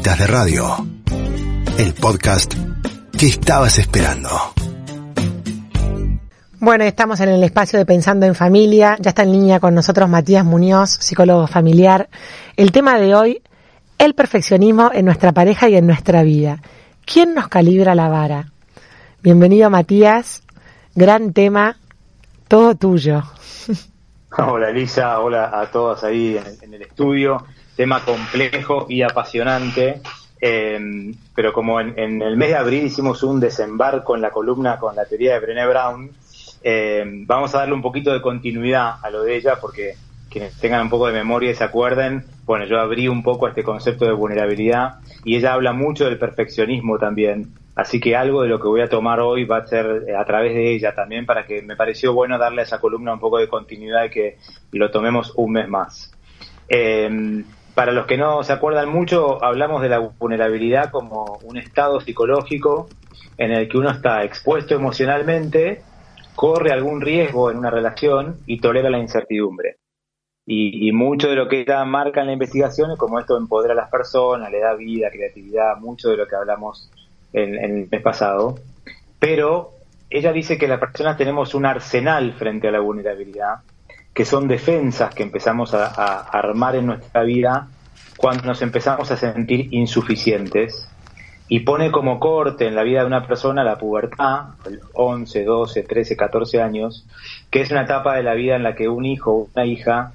De Radio, el podcast que estabas esperando. Bueno, estamos en el espacio de Pensando en Familia. Ya está en línea con nosotros Matías Muñoz, psicólogo familiar. El tema de hoy, el perfeccionismo en nuestra pareja y en nuestra vida. ¿Quién nos calibra la vara? Bienvenido Matías, gran tema, todo tuyo. Hola Elisa, hola a todos ahí en, el estudio. Tema complejo y apasionante, em, pero como en, el mes de abril hicimos un desembarco en la columna con la teoría de Brené Brown, em, vamos a darle un poquito de continuidad a lo de ella porque quienes tengan un poco de memoria y se acuerden, bueno, yo abrí un poco este concepto de vulnerabilidad y ella habla mucho del perfeccionismo también. Así que algo de lo que voy a tomar hoy va a ser eh, a través de ella también para que me pareció bueno darle a esa columna un poco de continuidad y que lo tomemos un mes más. Em, para los que no se acuerdan mucho, hablamos de la vulnerabilidad como un estado psicológico en el que uno está expuesto emocionalmente, corre algún riesgo en una relación y tolera la incertidumbre. Y, mucho de lo que ella marca en la investigación es como esto empodera a las personas, le da vida, creatividad, mucho de lo que hablamos en, el mes pasado. Pero ella dice que las personas tenemos un arsenal frente a la vulnerabilidad, que son defensas que empezamos a, armar en nuestra vida cuando nos empezamos a sentir insuficientes. Y pone como corte en la vida de una persona la pubertad, 11, 12, 13, 14 años, que es una etapa de la vida en la que un hijo o una hija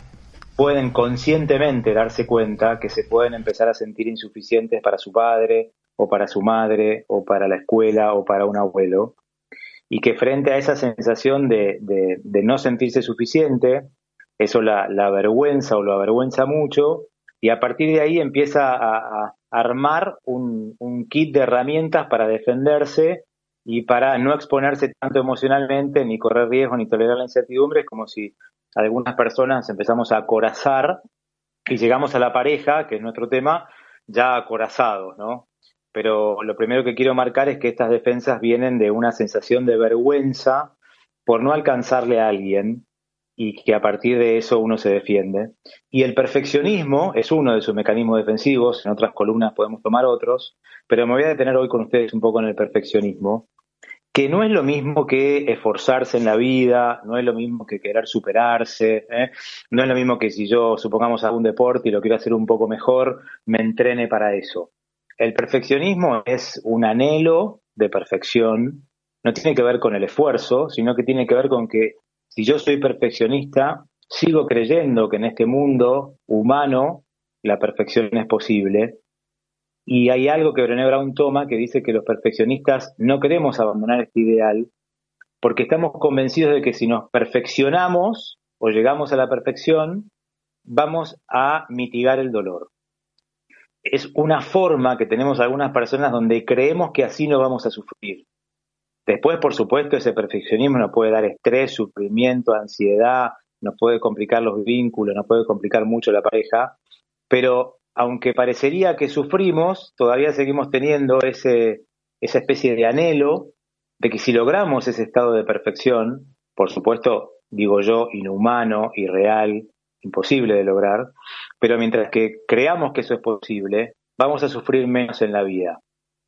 pueden conscientemente darse cuenta que se pueden empezar a sentir insuficientes para su padre o para su madre o para la escuela o para un abuelo y que frente a esa sensación de, no sentirse suficiente, eso la, avergüenza o lo avergüenza mucho y a partir de ahí empieza a, armar un, un kit de herramientas para defenderse y para no exponerse tanto emocionalmente, ni correr riesgo, ni tolerar la incertidumbre, es como si algunas personas empezamos a acorazar y llegamos a la pareja, que es nuestro tema, ya acorazados, ¿no? Pero lo primero que quiero marcar es que estas defensas vienen de una sensación de vergüenza por no alcanzarle a alguien y que a partir de eso uno se defiende. Y el perfeccionismo es uno de sus mecanismos defensivos, en otras columnas podemos tomar otros, pero me voy a detener hoy con ustedes un poco en el perfeccionismo, que no es lo mismo que esforzarse en la vida, no es lo mismo que querer superarse, ¿eh? no es lo mismo que si yo, supongamos, un deporte y lo quiero hacer un poco mejor, me entrene para eso. El perfeccionismo es un anhelo de perfección, no tiene que ver con el esfuerzo, sino que tiene que ver con que si yo soy perfeccionista, sigo creyendo que en este mundo humano la perfección es posible y hay algo que Brené Brown toma que dice que los perfeccionistas no queremos abandonar este ideal porque estamos convencidos de que si nos perfeccionamos o llegamos a la perfección, vamos a mitigar el dolor. Es una forma que tenemos algunas personas donde creemos que así no vamos a sufrir. Después, por supuesto, ese perfeccionismo nos puede dar estrés, sufrimiento, ansiedad, nos puede complicar los vínculos, nos puede complicar mucho la pareja, pero aunque parecería que sufrimos, todavía seguimos teniendo ese, esa especie de anhelo de que si logramos ese estado de perfección, por supuesto, digo yo, inhumano, irreal, imposible de lograr, pero mientras que creamos que eso es posible, vamos a sufrir menos en la vida.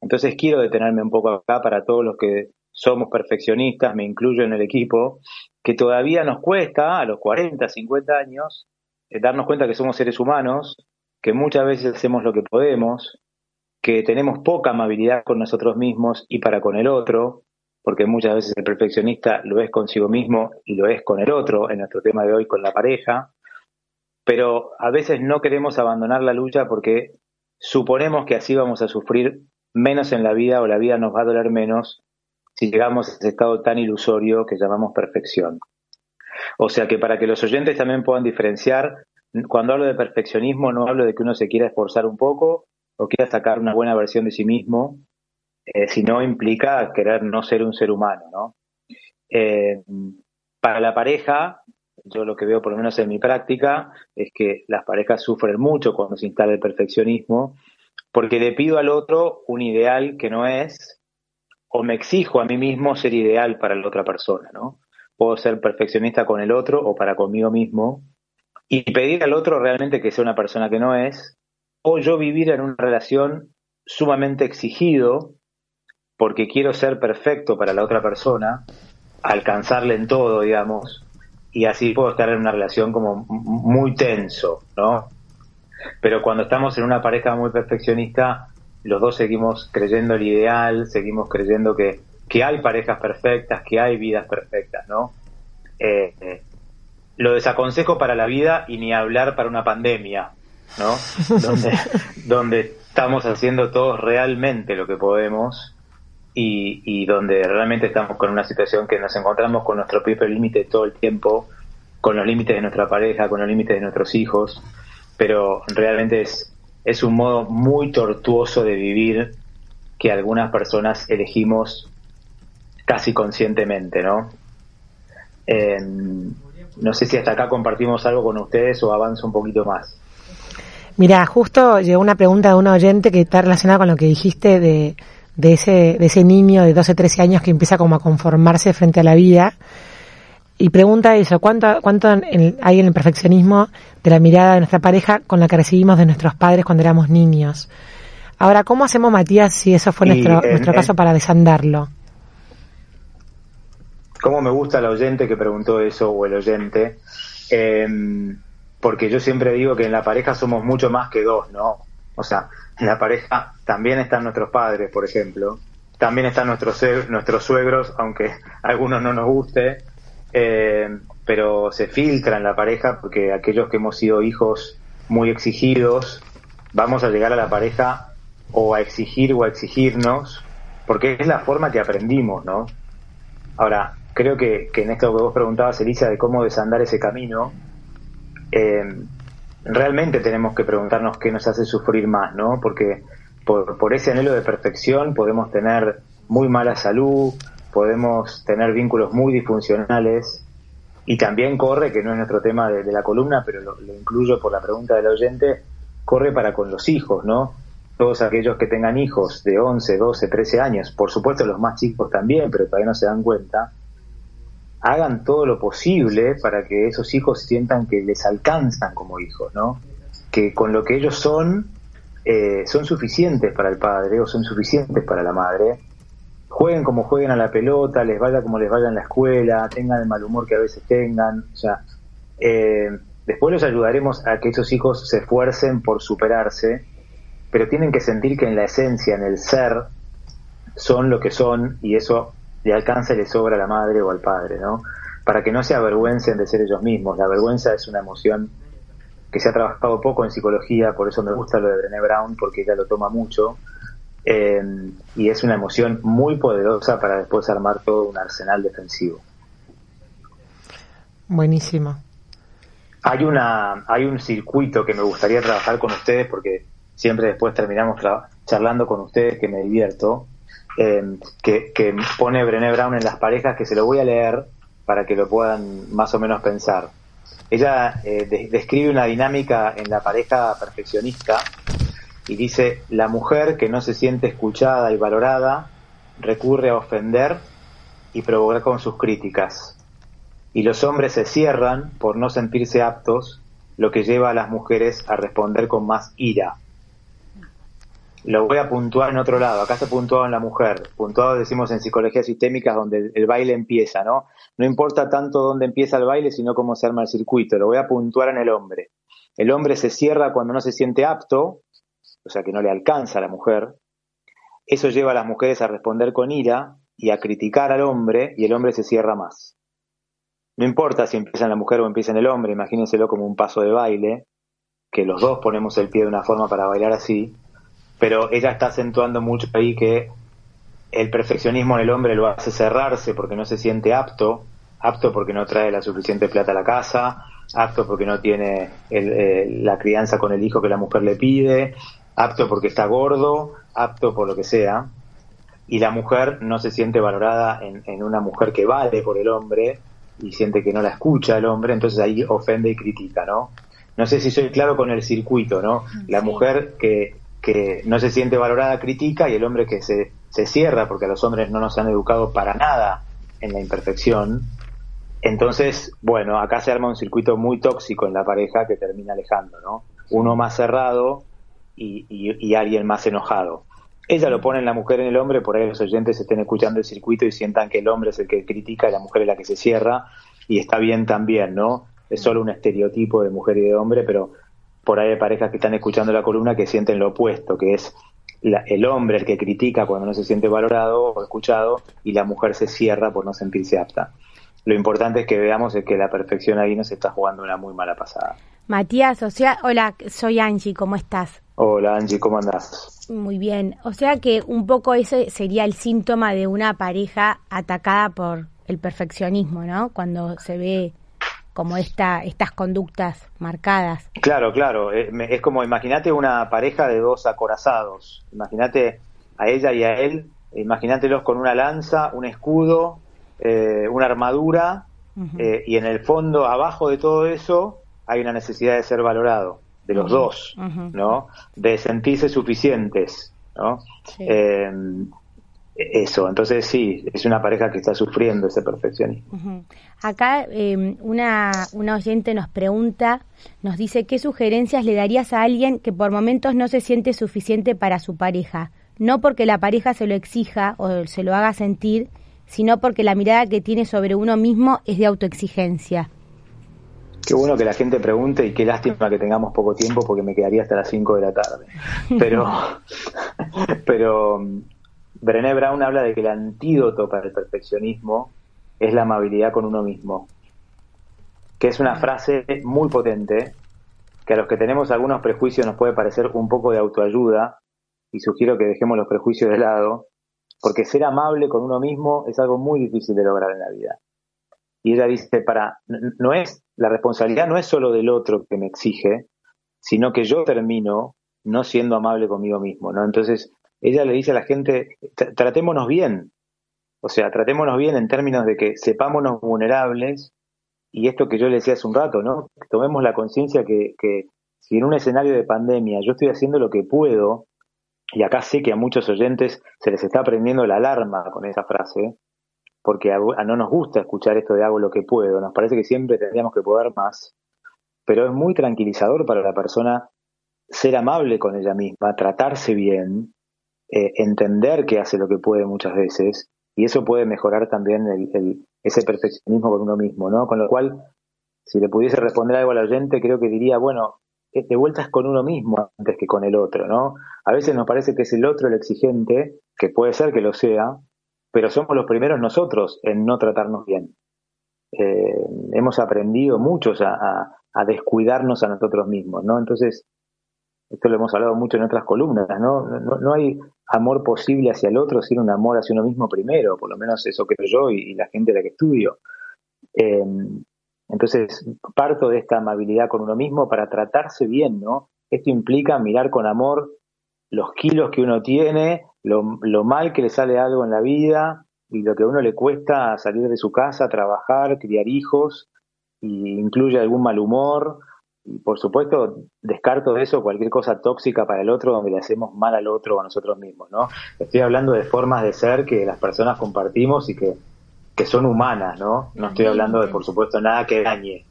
Entonces quiero detenerme un poco acá para todos los que somos perfeccionistas, me incluyo en el equipo, que todavía nos cuesta a los 40, 50 años eh, darnos cuenta que somos seres humanos, que muchas veces hacemos lo que podemos, que tenemos poca amabilidad con nosotros mismos y para con el otro, porque muchas veces el perfeccionista lo es consigo mismo y lo es con el otro, en nuestro tema de hoy con la pareja, pero a veces no queremos abandonar la lucha porque suponemos que así vamos a sufrir menos en la vida o la vida nos va a doler menos si llegamos a ese estado tan ilusorio que llamamos perfección. O sea que para que los oyentes también puedan diferenciar, cuando hablo de perfeccionismo no hablo de que uno se quiera esforzar un poco o quiera sacar una buena versión de sí mismo, eh, sino implica querer no ser un ser humano, ¿no? Eh, para la pareja, yo lo que veo por lo menos en mi práctica es que las parejas sufren mucho cuando se instala el perfeccionismo, porque le pido al otro un ideal que no es, o me exijo a mí mismo ser ideal para la otra persona, ¿no? Puedo ser perfeccionista con el otro o para conmigo mismo, y pedir al otro realmente que sea una persona que no es, o yo vivir en una relación sumamente exigido porque quiero ser perfecto para la otra persona, alcanzarle en todo, digamos, y así puedo estar en una relación como muy tenso, ¿no? Pero cuando estamos en una pareja muy perfeccionista, los dos seguimos creyendo el ideal, seguimos creyendo que, que hay parejas perfectas, que hay vidas perfectas, ¿no? Eh, eh, lo desaconsejo para la vida y ni hablar para una pandemia, ¿no? donde, donde estamos haciendo todos realmente lo que podemos y, y, donde realmente estamos con una situación que nos encontramos con nuestro propio límite todo el tiempo, con los límites de nuestra pareja, con los límites de nuestros hijos, pero realmente es, es un modo muy tortuoso de vivir que algunas personas elegimos casi conscientemente, ¿no? no sé si hasta acá compartimos algo con ustedes o avanzo un poquito más. Mira, justo llegó una pregunta de un oyente que está relacionada con lo que dijiste de, de, ese, de ese niño de 12, 13 años que empieza como a conformarse frente a la vida. Y pregunta eso, ¿cuánto, cuánto hay en el perfeccionismo de la mirada de nuestra pareja con la que recibimos de nuestros padres cuando éramos niños? Ahora, ¿cómo hacemos, Matías, si eso fue nuestro, nuestro caso para desandarlo? cómo me gusta el oyente que preguntó eso o el oyente, em, porque yo siempre digo que en la pareja somos mucho más que dos, ¿no? O sea, la pareja también están nuestros padres, por ejemplo, también están nuestros, nuestros suegros, aunque algunos no nos guste, em, pero se filtra en la pareja porque aquellos que hemos sido hijos muy exigidos, vamos a llegar a la pareja o a exigir o a exigirnos, porque es la forma que aprendimos, ¿no? Ahora, creo que, en esto que vos preguntabas, Elisa, de cómo desandar ese camino, eh, realmente tenemos que preguntarnos qué nos hace sufrir más, ¿no? Porque por, ese anhelo de perfección podemos tener muy mala salud, podemos tener vínculos muy disfuncionales y también corre, que no es nuestro tema de, la columna, pero lo, lo, incluyo por la pregunta del oyente, corre para con los hijos, ¿no? Todos aquellos que tengan hijos de 11, 12, 13 años, por supuesto los más chicos también, pero todavía no se dan cuenta, hagan todo lo posible para que esos hijos sientan que les alcanzan como hijos, ¿no? Que con lo que ellos son, eh, son suficientes para el padre o son suficientes para la madre. Jueguen como jueguen a la pelota, les vaya como les vaya en la escuela, tengan el mal humor que a veces tengan. O sea, eh, después los ayudaremos a que esos hijos se esfuercen por superarse, pero tienen que sentir que en la esencia, en el ser, son lo que son y eso le alcanza y le sobra a la madre o al padre, ¿no? Para que no se avergüencen de ser ellos mismos. La vergüenza es una emoción que se ha trabajado poco en psicología, por eso me gusta lo de Brené Brown, porque ella lo toma mucho, eh, y es una emoción muy poderosa para después armar todo un arsenal defensivo. Buenísimo. Hay una, hay un circuito que me gustaría trabajar con ustedes porque siempre después terminamos charlando con ustedes que me divierto, eh, que, pone Brené Brown en las parejas, que se lo voy a leer para que lo puedan más o menos pensar. Ella eh, describe una dinámica en la pareja perfeccionista y dice, la mujer que no se siente escuchada y valorada recurre a ofender y provocar con sus críticas. Y los hombres se cierran por no sentirse aptos, lo que lleva a las mujeres a responder con más ira lo voy a puntuar en otro lado. Acá se puntuado en la mujer. Puntuado decimos en psicología sistémica donde el baile empieza, ¿no? No importa tanto dónde empieza el baile, sino cómo se arma el circuito. Lo voy a puntuar en el hombre. El hombre se cierra cuando no se siente apto, o sea que no le alcanza a la mujer. Eso lleva a las mujeres a responder con ira y a criticar al hombre y el hombre se cierra más. No importa si empieza en la mujer o empieza en el hombre, imagínenselo como un paso de baile, que los dos ponemos el pie de una forma para bailar así, pero ella está acentuando mucho ahí que el perfeccionismo en el hombre lo hace cerrarse porque no se siente apto, apto porque no trae la suficiente plata a la casa, apto porque no tiene eh, la crianza con el hijo que la mujer le pide, apto porque está gordo, apto por lo que sea, y la mujer no se siente valorada en, en una mujer que vale por el hombre y siente que no la escucha el hombre, entonces ahí ofende y critica, ¿no? No sé si soy claro con el circuito, ¿no? La mujer que que no se siente valorada critica y el hombre que se, se cierra porque los hombres no nos han educado para nada en la imperfección. Entonces, bueno, acá se arma un circuito muy tóxico en la pareja que termina alejando, ¿no? Uno más cerrado y, alguien más enojado. Ella lo pone en la mujer en el hombre, por ahí los oyentes estén escuchando el circuito y sientan que el hombre es el que critica y la mujer es la que se cierra, y está bien también, ¿no? Es solo un estereotipo de mujer y de hombre, pero por ahí hay parejas que están escuchando la columna que sienten lo opuesto, que es el hombre el que critica cuando no se siente valorado o escuchado y la mujer se cierra por no sentirse apta. Lo importante es que veamos es que la perfección ahí nos está jugando una muy mala pasada. Matías, o sea, hola, soy Angie, ¿cómo estás? Hola Angie, ¿cómo andás? Muy bien, o sea que un poco ese sería el síntoma de una pareja atacada por el perfeccionismo, ¿no? Cuando se ve como esta, estas conductas marcadas. Claro, claro. Eh, es, como, imagínate una pareja de dos acorazados. Imagínate a ella y a él, imagínatelos con una lanza, un escudo, eh, una armadura, eh, y en el fondo, abajo de todo eso, hay una necesidad de ser valorado, de los dos, ¿no? De sentirse suficientes, ¿no? Eso. Entonces sí, es una pareja que está sufriendo ese perfeccionismo. Acá em, una, una oyente nos pregunta, nos dice, ¿qué sugerencias le darías a alguien que por momentos no se siente suficiente para su pareja? No porque la pareja se lo exija o se lo haga sentir, sino porque la mirada que tiene sobre uno mismo es de autoexigencia. Qué bueno que la gente pregunte y qué lástima que tengamos poco tiempo porque me quedaría hasta las 5 de la tarde. Pero, pero Brené Brown habla de que el antídoto para el perfeccionismo es la amabilidad con uno mismo, que es una frase muy potente, que a los que tenemos algunos prejuicios nos puede parecer un poco de autoayuda, y sugiero que dejemos los prejuicios de lado, porque ser amable con uno mismo es algo muy difícil de lograr en la vida. Y ella dice, para, no es, la responsabilidad no es solo del otro que me exige, sino que yo termino no siendo amable conmigo mismo, ¿no? Entonces, ella le dice a la gente, tratémonos bien, o sea, tratémonos bien en términos de que sepámonos vulnerables y esto que yo le decía hace un rato, ¿no? Tomemos la conciencia que, que si en un escenario de pandemia yo estoy haciendo lo que puedo, y acá sé que a muchos oyentes se les está prendiendo la alarma con esa frase, porque a, no nos gusta escuchar esto de hago lo que puedo, nos parece que siempre tendríamos que poder más, pero es muy tranquilizador para la persona ser amable con ella misma, tratarse bien, eh, entender que hace lo que puede muchas veces y eso puede mejorar también el, ese perfeccionismo con uno mismo, ¿no? Con lo cual, si le pudiese responder algo al oyente, creo que diría, bueno, eh, de vueltas con uno mismo antes que con el otro, ¿no? A veces nos parece que es el otro el exigente, que puede ser que lo sea, pero somos los primeros nosotros en no tratarnos bien. Eh, hemos aprendido muchos a, descuidarnos a nosotros mismos, ¿no? Entonces, esto lo hemos hablado mucho en otras columnas, ¿no? No, hay amor posible hacia el otro sin un amor hacia uno mismo primero, por lo menos eso creo yo y, la gente de la que estudio. Em, entonces, parto de esta amabilidad con uno mismo para tratarse bien, ¿no? Esto implica mirar con amor los kilos que uno tiene, lo, lo mal que le sale algo en la vida y lo que a uno le cuesta salir de su casa, trabajar, criar hijos, y incluye algún mal humor, y por supuesto, descarto de eso cualquier cosa tóxica para el otro donde le hacemos mal al otro o a nosotros mismos, ¿no? Estoy hablando de formas de ser que las personas compartimos y que, que son humanas, ¿no? No estoy hablando de, por supuesto, nada que dañe.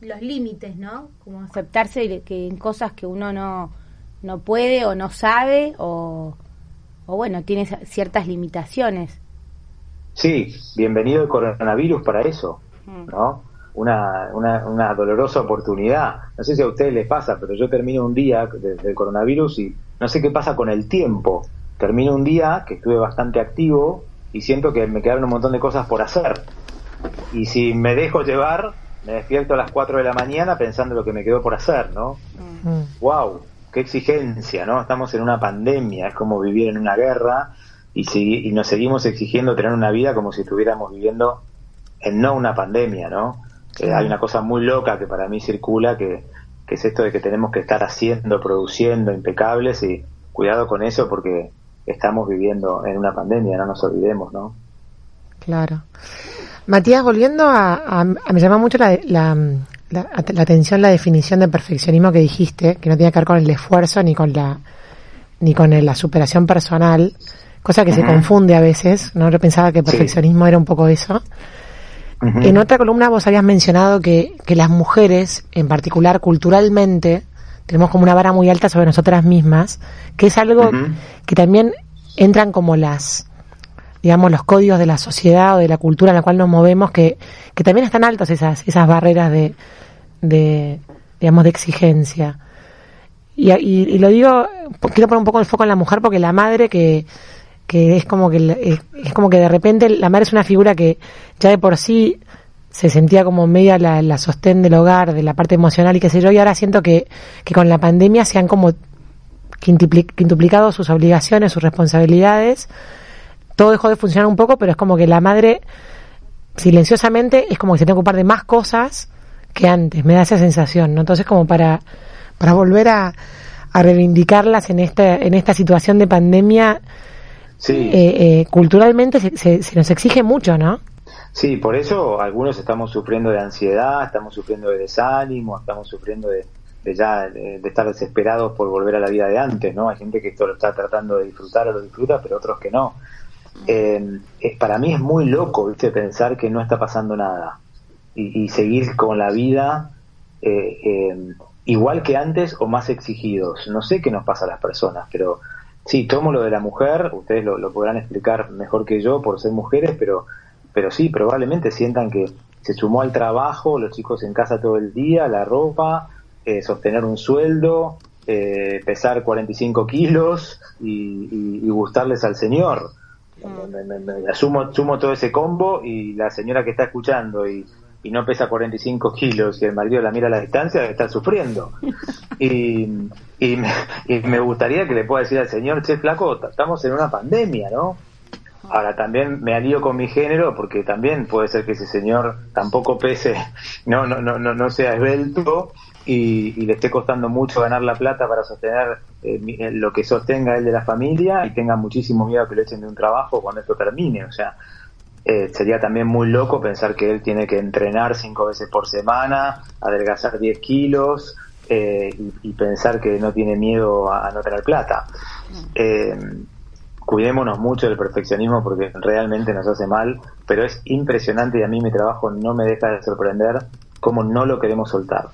Los límites, ¿no? Como aceptarse que en cosas que uno no, no puede o no sabe o, o bueno, tiene ciertas limitaciones. Sí, bienvenido el coronavirus para eso, mm. ¿no? Una, una, una, dolorosa oportunidad. No sé si a ustedes les pasa, pero yo termino un día del coronavirus y no sé qué pasa con el tiempo. Termino un día que estuve bastante activo y siento que me quedaron un montón de cosas por hacer. Y si me dejo llevar, me despierto a las 4 de la mañana pensando lo que me quedó por hacer, ¿no? ¡Wow! ¡Qué exigencia, ¿no? Estamos en una pandemia, es como vivir en una guerra y, si, y nos seguimos exigiendo tener una vida como si estuviéramos viviendo en no una pandemia, ¿no? Hay una cosa muy loca que para mí circula, que, es esto de que tenemos que estar haciendo, produciendo impecables y cuidado con eso porque estamos viviendo en una pandemia, no nos olvidemos, ¿no? Claro. Matías, volviendo a, me llama mucho la, la, la, atención la definición de perfeccionismo que dijiste, que no tiene que ver con el esfuerzo ni con la ni con la superación personal, cosa que se confunde a veces, ¿no? Yo pensaba que perfeccionismo era un poco eso. En otra columna vos habías mencionado que, que las mujeres, en particular culturalmente, tenemos como una vara muy alta sobre nosotras mismas, que es algo que también entran como las, digamos, los códigos de la sociedad o de la cultura en la cual nos movemos, que, que también están altos esas, esas barreras de, de, digamos, de exigencia. Y, y, lo digo, quiero poner un poco el foco en la mujer porque la madre que, que es como que es como que de repente la madre es una figura que ya de por sí se sentía como media la, sostén del hogar, de la parte emocional y qué sé yo, y ahora siento que, que con la pandemia se han como quintuplicado sus obligaciones, sus responsabilidades, todo dejó de funcionar un poco, pero es como que la madre silenciosamente es como que se tiene que ocupar de más cosas que antes, me da esa sensación, ¿no? Entonces como para, para volver a, a reivindicarlas en esta, en esta situación de pandemia, sí. eh, eh, culturalmente se, se, nos exige mucho, ¿no? Sí, por eso algunos estamos sufriendo de ansiedad, estamos sufriendo de desánimo, estamos sufriendo de, de ya de, estar desesperados por volver a la vida de antes, ¿no? Hay gente que esto lo está tratando de disfrutar o lo disfruta, pero otros que no. Eh, para mí es muy loco, ¿viste? Pensar que no está pasando nada y, seguir con la vida eh, eh, igual que antes o más exigidos. No sé qué nos pasa a las personas, pero sí, tomo lo de la mujer, ustedes lo, podrán explicar mejor que yo por ser mujeres, pero, pero sí, probablemente sientan que se sumó al trabajo, los chicos en casa todo el día, la ropa, eh, sostener un sueldo, pesar 45 kilos y, y, gustarles al Señor. Mm. asumo, sumo todo ese combo y la señora que está escuchando y y no pesa 45 kilos y el marido la mira a la distancia, está sufriendo. Y, y, me, gustaría que le pueda decir al señor, che, flaco, estamos en una pandemia, ¿no? Ahora también me alío con mi género porque también puede ser que ese señor tampoco pese, no, no, no, no, no sea esbelto y, y, le esté costando mucho ganar la plata para sostener eh, eh, lo que sostenga él de la familia y tenga muchísimo miedo que lo echen de un trabajo cuando esto termine. O sea, eh, sería también muy loco pensar que él tiene que entrenar cinco veces por semana, adelgazar 10 kilos eh, y, pensar que no tiene miedo a, no tener plata. Eh, cuidémonos mucho del perfeccionismo porque realmente nos hace mal, pero es impresionante y a mí mi trabajo no me deja de sorprender cómo no lo queremos soltar.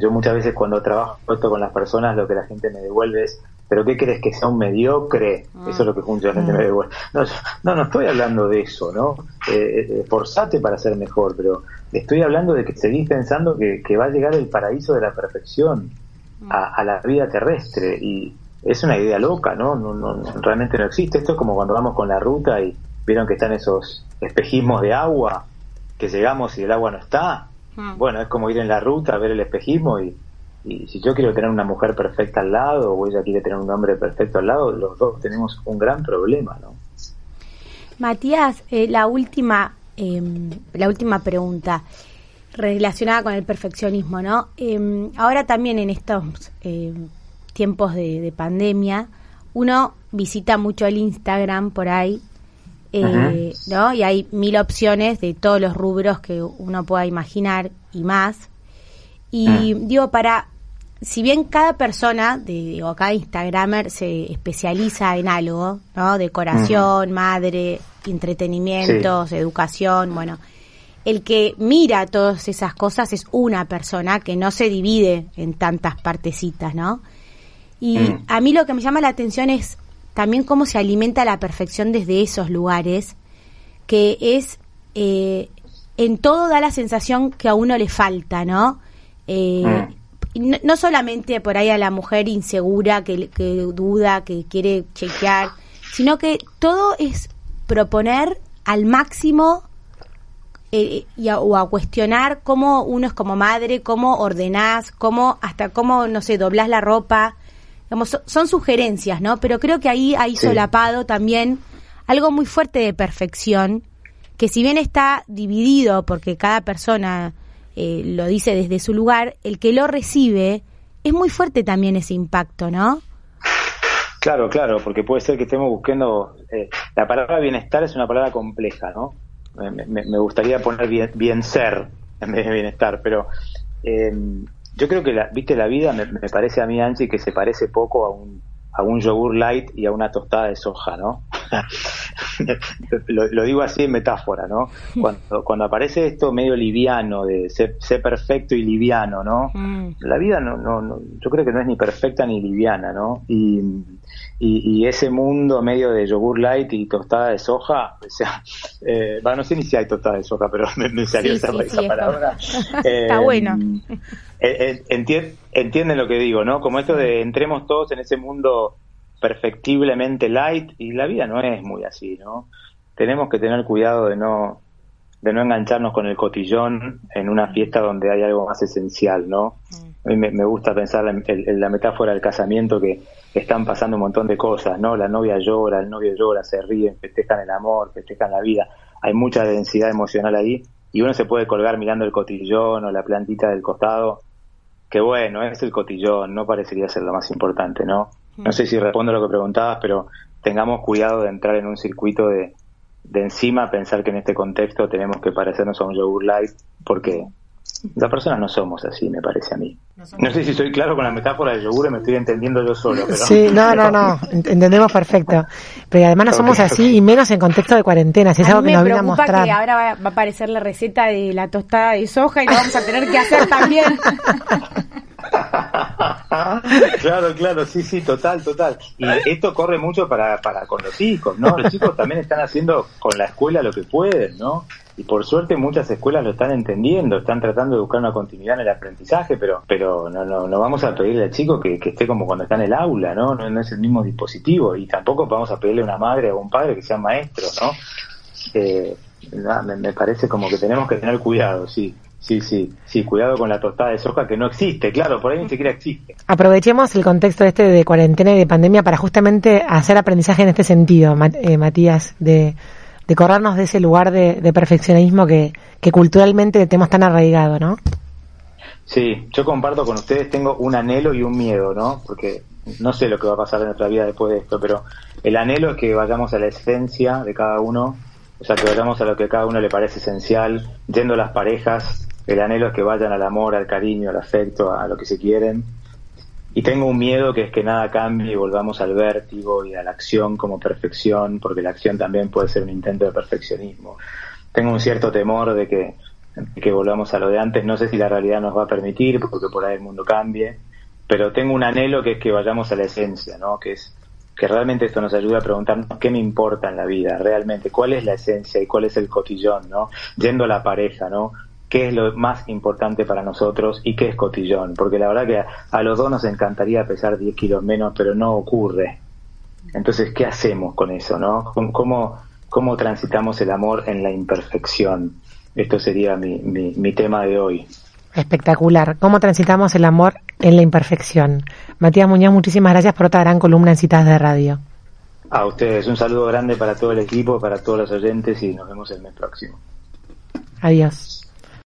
yo muchas veces cuando trabajo esto con las personas lo que la gente me devuelve es pero ¿qué crees que sea un mediocre? Eso es lo que gente me devuelve. No, no, no estoy hablando de eso, ¿no? Eh, eh, esforzate para ser mejor, pero estoy hablando de que seguís pensando que, va a llegar el paraíso de la perfección a, la vida terrestre y es una idea loca, ¿no? No, no Realmente no existe. Esto es como cuando vamos con la ruta y vieron que están esos espejismos de agua, que llegamos y el agua no está. Bueno, es como ir en la ruta, a ver el espejismo y y si yo quiero tener una mujer perfecta al lado o ella quiere tener un hombre perfecto al lado, los dos tenemos un gran problema, ¿no? Matías, eh, la última, em, la última pregunta relacionada con el perfeccionismo, ¿no? Em, ahora también en estos em, tiempos de, pandemia, uno visita mucho el Instagram por ahí, eh, ¿no? Y hay mil opciones de todos los rubros que uno pueda imaginar y más. Y ah. digo, para, si bien cada persona, de, digo, cada Instagramer se especializa en algo, ¿no? Decoración, madre, entretenimientos, educación, bueno, el que mira todas esas cosas es una persona que no se divide en tantas partecitas, ¿no? Y mm. a mí lo que me llama la atención es también cómo se alimenta la perfección desde esos lugares, que es, eh, en todo da la sensación que a uno le falta, ¿no? Eh, no, solamente por ahí a la mujer insegura que, duda, que quiere chequear, sino que todo es proponer al máximo eh, y o a cuestionar cómo uno es como madre, cómo ordenás, cómo hasta cómo, no sé, doblás la ropa. son, sugerencias, ¿no? Pero creo que ahí hay solapado también algo muy fuerte de perfección, que si bien está dividido porque cada persona eh, lo dice desde su lugar, el que lo recibe, es muy fuerte también ese impacto, ¿no? Claro, claro, porque puede ser que estemos buscando... Eh, la palabra bienestar es una palabra compleja, ¿no? Me, gustaría poner bien, ser en vez de bienestar, pero eh, yo creo que, la, viste, la vida me, parece a mí, Anchi, que se parece poco a un, a un yogur light y a una tostada de soja, ¿no? lo, digo así en metáfora, ¿no? Cuando, cuando aparece esto medio liviano de ser, perfecto y liviano, ¿no? Mm. La vida no, no, yo creo que no es ni perfecta ni liviana, ¿no? Y, y, ese mundo medio de yogur light y tostada de soja, o sea, eh, no sé ni si hay tostada de soja, pero me, salió esa, palabra. Está bueno. Eh, eh, entienden lo que digo, ¿no? Como esto de entremos todos en ese mundo perfectiblemente light y la vida no es muy así, ¿no? Tenemos que tener cuidado de no de no engancharnos con el cotillón en una fiesta donde hay algo más esencial, ¿no? A mí me, gusta pensar en, la metáfora del casamiento que están pasando un montón de cosas, ¿no? La novia llora, el novio llora, se ríen, festejan el amor, festejan la vida. Hay mucha densidad emocional ahí y uno se puede colgar mirando el cotillón o la plantita del costado, que bueno, es el cotillón, no parecería ser lo más importante, ¿no? No sé si respondo a lo que preguntabas, pero tengamos cuidado de entrar en un circuito de, de encima pensar que en este contexto tenemos que parecernos a un yogur light, porque las personas no somos así, me parece a mí. No, sé si soy claro con la metáfora del yogur, me estoy entendiendo yo solo. Pero... Sí, no, no, no, entendemos perfecto. Pero además no somos así, y menos en contexto de cuarentena, si es algo que nos viene a mostrar. que ahora va, a aparecer la receta de la tostada de soja y lo vamos a tener que hacer también. claro, claro, sí, sí, total, total. Y esto corre mucho para, para con los hijos, ¿no? Los chicos también están haciendo con la escuela lo que pueden, ¿no? Y por suerte muchas escuelas lo están entendiendo, están tratando de buscar una continuidad en el aprendizaje, pero pero no no, no vamos a pedirle al chico que, esté como cuando está en el aula, ¿no? ¿no? es el mismo dispositivo y tampoco vamos a pedirle a una madre o un padre que sean maestros, ¿no? Eh, me parece como que tenemos que tener cuidado, sí. Sí, sí, sí, cuidado con la tostada de soja que no existe, claro, por ahí ni siquiera existe. Aprovechemos el contexto este de cuarentena y de pandemia para justamente hacer aprendizaje en este sentido, eh, Matías, de, de corrernos de ese lugar de, perfeccionismo que, que culturalmente tenemos tan arraigado, ¿no? Sí, yo comparto con ustedes, tengo un anhelo y un miedo, ¿no? Porque no sé lo que va a pasar en nuestra vida después de esto, pero el anhelo es que vayamos a la esencia de cada uno, o sea, que vayamos a lo que a cada uno le parece esencial, yendo a las parejas el anhelo es que vayan al amor, al cariño, al afecto, a lo que se quieren. Y tengo un miedo que es que nada cambie y volvamos al vértigo y a la acción como perfección, porque la acción también puede ser un intento de perfeccionismo. Tengo un cierto temor de que, que volvamos a lo de antes. No sé si la realidad nos va a permitir, porque por ahí el mundo cambie. Pero tengo un anhelo que es que vayamos a la esencia, ¿no? Que es que realmente esto nos ayuda a preguntarnos qué me importa en la vida, realmente, cuál es la esencia y cuál es el cotillón, ¿no? Yendo a la pareja, ¿no? Qué es lo más importante para nosotros y qué es cotillón, porque la verdad que a, los dos nos encantaría pesar 10 kilos menos, pero no ocurre. Entonces, ¿qué hacemos con eso, no? ¿Cómo, cómo transitamos el amor en la imperfección? Esto sería mi, mi, mi tema de hoy. Espectacular. ¿Cómo transitamos el amor en la imperfección? Matías Muñoz, muchísimas gracias por otra gran columna en Citas de Radio. A ustedes, un saludo grande para todo el equipo, para todos los oyentes y nos vemos el mes próximo. Adiós.